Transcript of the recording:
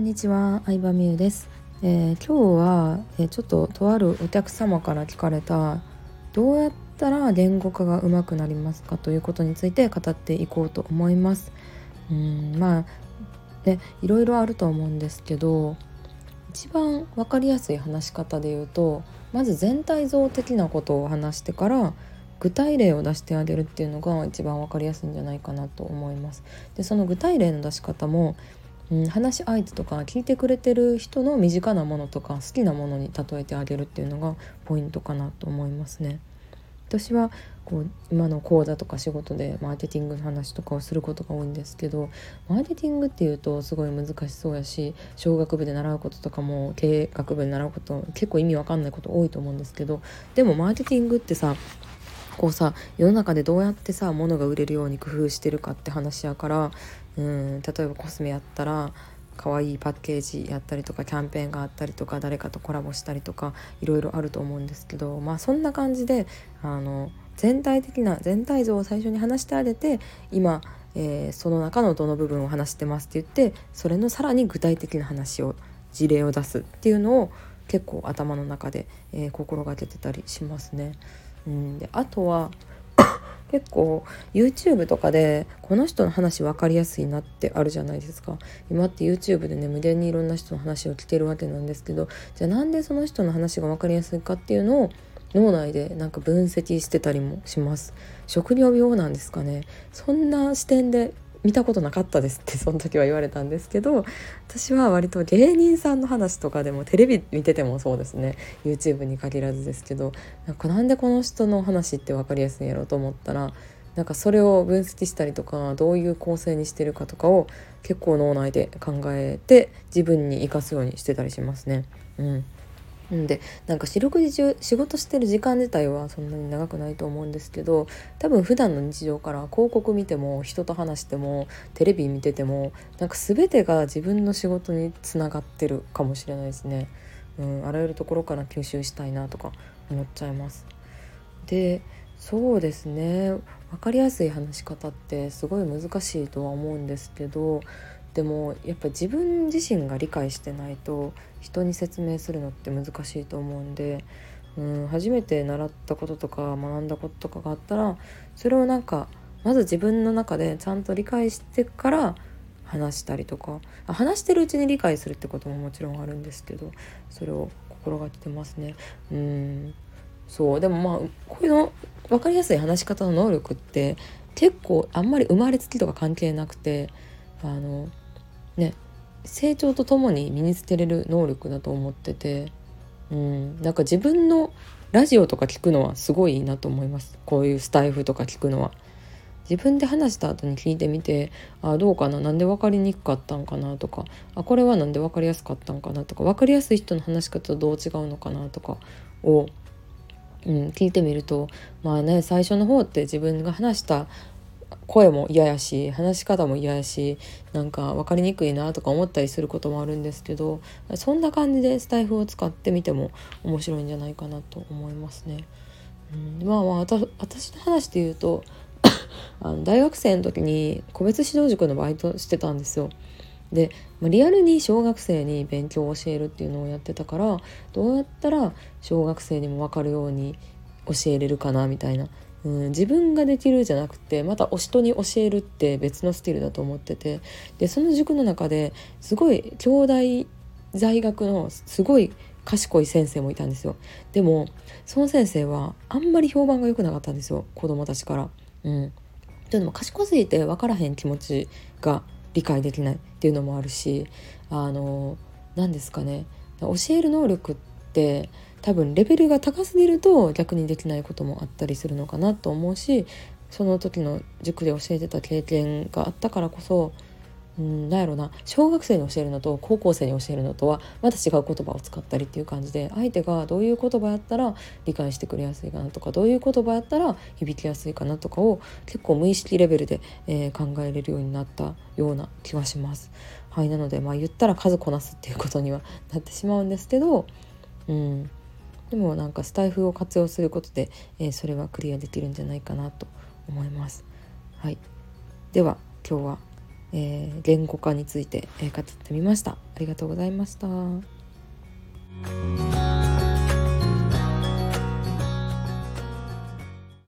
こんにちは、相葉美優です、えー、今日は、えー、ちょっととあるお客様から聞かれたどうやったら言語化が上手くなりますか？ということについて語っていこうと思います。うんまあねいろいろあると思うんですけど一番分かりやすい話し方で言うとまず全体像的なことを話してから具体例を出してあげるっていうのが一番分かりやすいんじゃないかなと思います。でその具体例の出し方もうん、話し相手とか聞いてくれてる人の身近なものとか好きなものに例えてあげるっていうのがポイントかなと思いますね。私はこう今の講座とか仕事でマーケティングの話とかをすることが多いんですけどマーケティングっていうとすごい難しそうやし小学部で習うこととかも経営学部で習うこと結構意味わかんないこと多いと思うんですけどでもマーケティングってさこうさ世の中でどうやってさ物が売れるように工夫してるかって話やからうん例えばコスメやったら可愛いパッケージやったりとかキャンペーンがあったりとか誰かとコラボしたりとかいろいろあると思うんですけどまあそんな感じであの全体的な全体像を最初に話してあげて今、えー、その中のどの部分を話してますって言ってそれのさらに具体的な話を事例を出すっていうのを結構頭の中で、えー、心がけてたりしますね。うん、であとは結構 YouTube とかでこの人の話分かりやすいなってあるじゃないですか。今って YouTube でね無限にいろんな人の話を聞けるわけなんですけどじゃあなんでその人の話が分かりやすいかっていうのを脳内でなんか分析してたりもします。食料病なんですかね。そんな視点で見たことなかったですってその時は言われたんですけど私は割と芸人さんの話とかでもテレビ見ててもそうですね YouTube に限らずですけどなんかなんでこの人の話って分かりやすいんやろうと思ったらなんかそれを分析したりとかどういう構成にしてるかとかを結構脳内で考えて自分に生かすようにしてたりしますね。うんうんでなんか四六時中仕事してる時間自体はそんなに長くないと思うんですけど多分普段の日常から広告見ても人と話してもテレビ見ててもなんか全てが自分の仕事につながってるかもしれないですね。うん、あらゆるところから吸収したいなとか思っちゃいます。でそうですね分かりやすい話し方ってすごい難しいとは思うんですけどでもやっぱ自分自身が理解してないと人に説明するのって難しいと思うんで、うん、初めて習ったこととか学んだこととかがあったらそれをなんかまず自分の中でちゃんと理解してから話したりとか話してるうちに理解するってことももちろんあるんですけどそれを心がけてますね。うんそうでもまあこういうの分かりやすい話し方の能力って結構あんまり生まれつきとか関係なくてあのね成長とともに身につけれる能力だと思ってて、うん、なんか自分のラジオとか聞くのはすごいいいなと思いますこういうスタイフとか聞くのは。自分で話した後に聞いてみてあどうかななんで分かりにくかったんかなとかあこれは何で分かりやすかったんかなとか分かりやすい人の話し方とどう違うのかなとかを、うん、聞いてみるとまあね最初の方って自分が話した声も嫌やし話し方も嫌やしなんか分かりにくいなとか思ったりすることもあるんですけどそんな感じでスタイフを使ってみても面白いんじゃないかなと思いますね。うん、まあまあ私の話で言うと あの大学生の時に個別指導塾のバイトしてたんですよ。で、まあ、リアルに小学生に勉強を教えるっていうのをやってたからどうやったら小学生にも分かるように教えれるかなみたいなうん、自分ができるじゃなくてまたお人に教えるって別のスキルだと思っててでその塾の中ですごい兄弟在学のすごい賢い先生もいたんですよでもその先生はあんまり評判が良くなかったんですよ子供たちから。うん、でも賢すぎて分からへん気持ちが理解できないっていうのもあるしあの何ですかね教える能力って多分レベルが高すぎると逆にできないこともあったりするのかなと思うしその時の塾で教えてた経験があったからこそうんなんやろな小学生に教えるのと高校生に教えるのとはまた違う言葉を使ったりっていう感じで相手がどういう言葉やったら理解してくれやすいかなとかどういう言葉やったら響きやすいかなとかを結構無意識レベルで、えー、考えれるようになったような気がします。はい、なのでまあ言ったら数こなすっていうことにはなってしまうんですけど、うん、でもなんかスタイフを活用することで、えー、それはクリアできるんじゃないかなと思います。はい、では今日はえー、言語化について、えー、語ってみました。ありがとうございました。